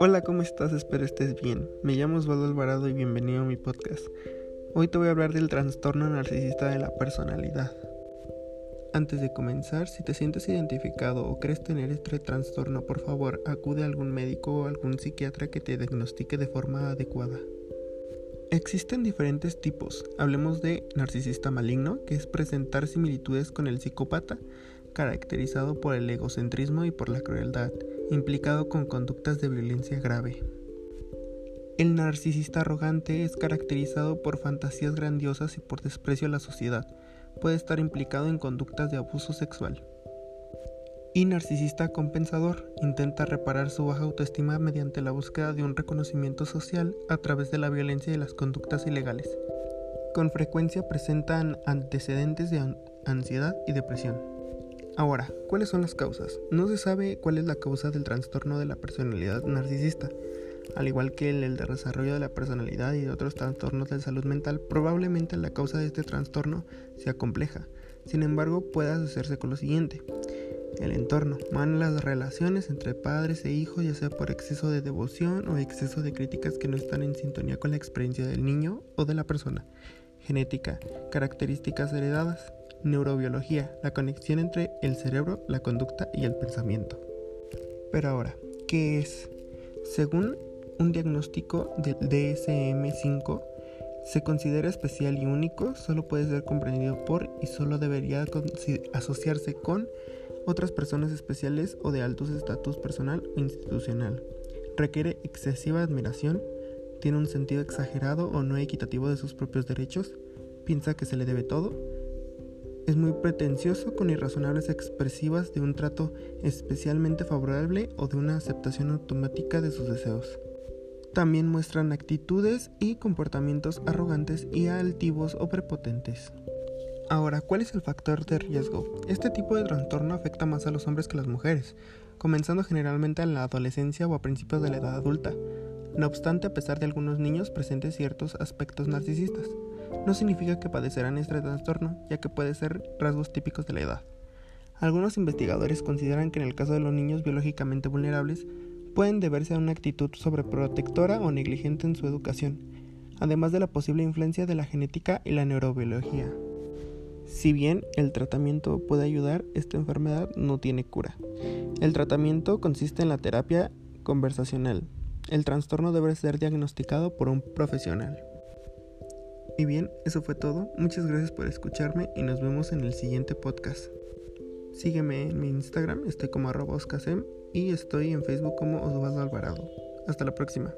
Hola, ¿cómo estás? Espero estés bien. Me llamo Osvaldo Alvarado y bienvenido a mi podcast. Hoy te voy a hablar del trastorno narcisista de la personalidad. Antes de comenzar, si te sientes identificado o crees tener este trastorno, por favor acude a algún médico o algún psiquiatra que te diagnostique de forma adecuada. Existen diferentes tipos. Hablemos de narcisista maligno, que es presentar similitudes con el psicópata, caracterizado por el egocentrismo y por la crueldad, implicado con conductas de violencia grave. El narcisista arrogante es caracterizado por fantasías grandiosas y por desprecio a la sociedad. Puede estar implicado en conductas de abuso sexual y narcisista compensador intenta reparar su baja autoestima mediante la búsqueda de un reconocimiento social a través de la violencia y las conductas ilegales. Con frecuencia presentan antecedentes de ansiedad y depresión. Ahora, ¿cuáles son las causas? No se sabe cuál es la causa del trastorno de la personalidad narcisista. Al igual que el, el desarrollo de la personalidad y de otros trastornos de salud mental, probablemente la causa de este trastorno sea compleja. Sin embargo, puede asociarse con lo siguiente el entorno, malas relaciones entre padres e hijos, ya sea por exceso de devoción o exceso de críticas que no están en sintonía con la experiencia del niño o de la persona. Genética, características heredadas, neurobiología, la conexión entre el cerebro, la conducta y el pensamiento. Pero ahora, ¿qué es? Según un diagnóstico del DSM-5, se considera especial y único, solo puede ser comprendido por y solo debería asociarse con otras personas especiales o de altos estatus personal o institucional. Requiere excesiva admiración, tiene un sentido exagerado o no equitativo de sus propios derechos, piensa que se le debe todo, es muy pretencioso con irrazonables expresivas de un trato especialmente favorable o de una aceptación automática de sus deseos. También muestran actitudes y comportamientos arrogantes y altivos o prepotentes. Ahora, ¿cuál es el factor de riesgo? Este tipo de trastorno afecta más a los hombres que a las mujeres, comenzando generalmente en la adolescencia o a principios de la edad adulta. No obstante, a pesar de algunos niños presentes ciertos aspectos narcisistas, no significa que padecerán este trastorno, ya que puede ser rasgos típicos de la edad. Algunos investigadores consideran que en el caso de los niños biológicamente vulnerables, pueden deberse a una actitud sobreprotectora o negligente en su educación, además de la posible influencia de la genética y la neurobiología. Si bien el tratamiento puede ayudar, esta enfermedad no tiene cura. El tratamiento consiste en la terapia conversacional. El trastorno debe ser diagnosticado por un profesional. Y bien, eso fue todo. Muchas gracias por escucharme y nos vemos en el siguiente podcast. Sígueme en mi Instagram, estoy como arroba y estoy en Facebook como Osvaldo Alvarado. Hasta la próxima.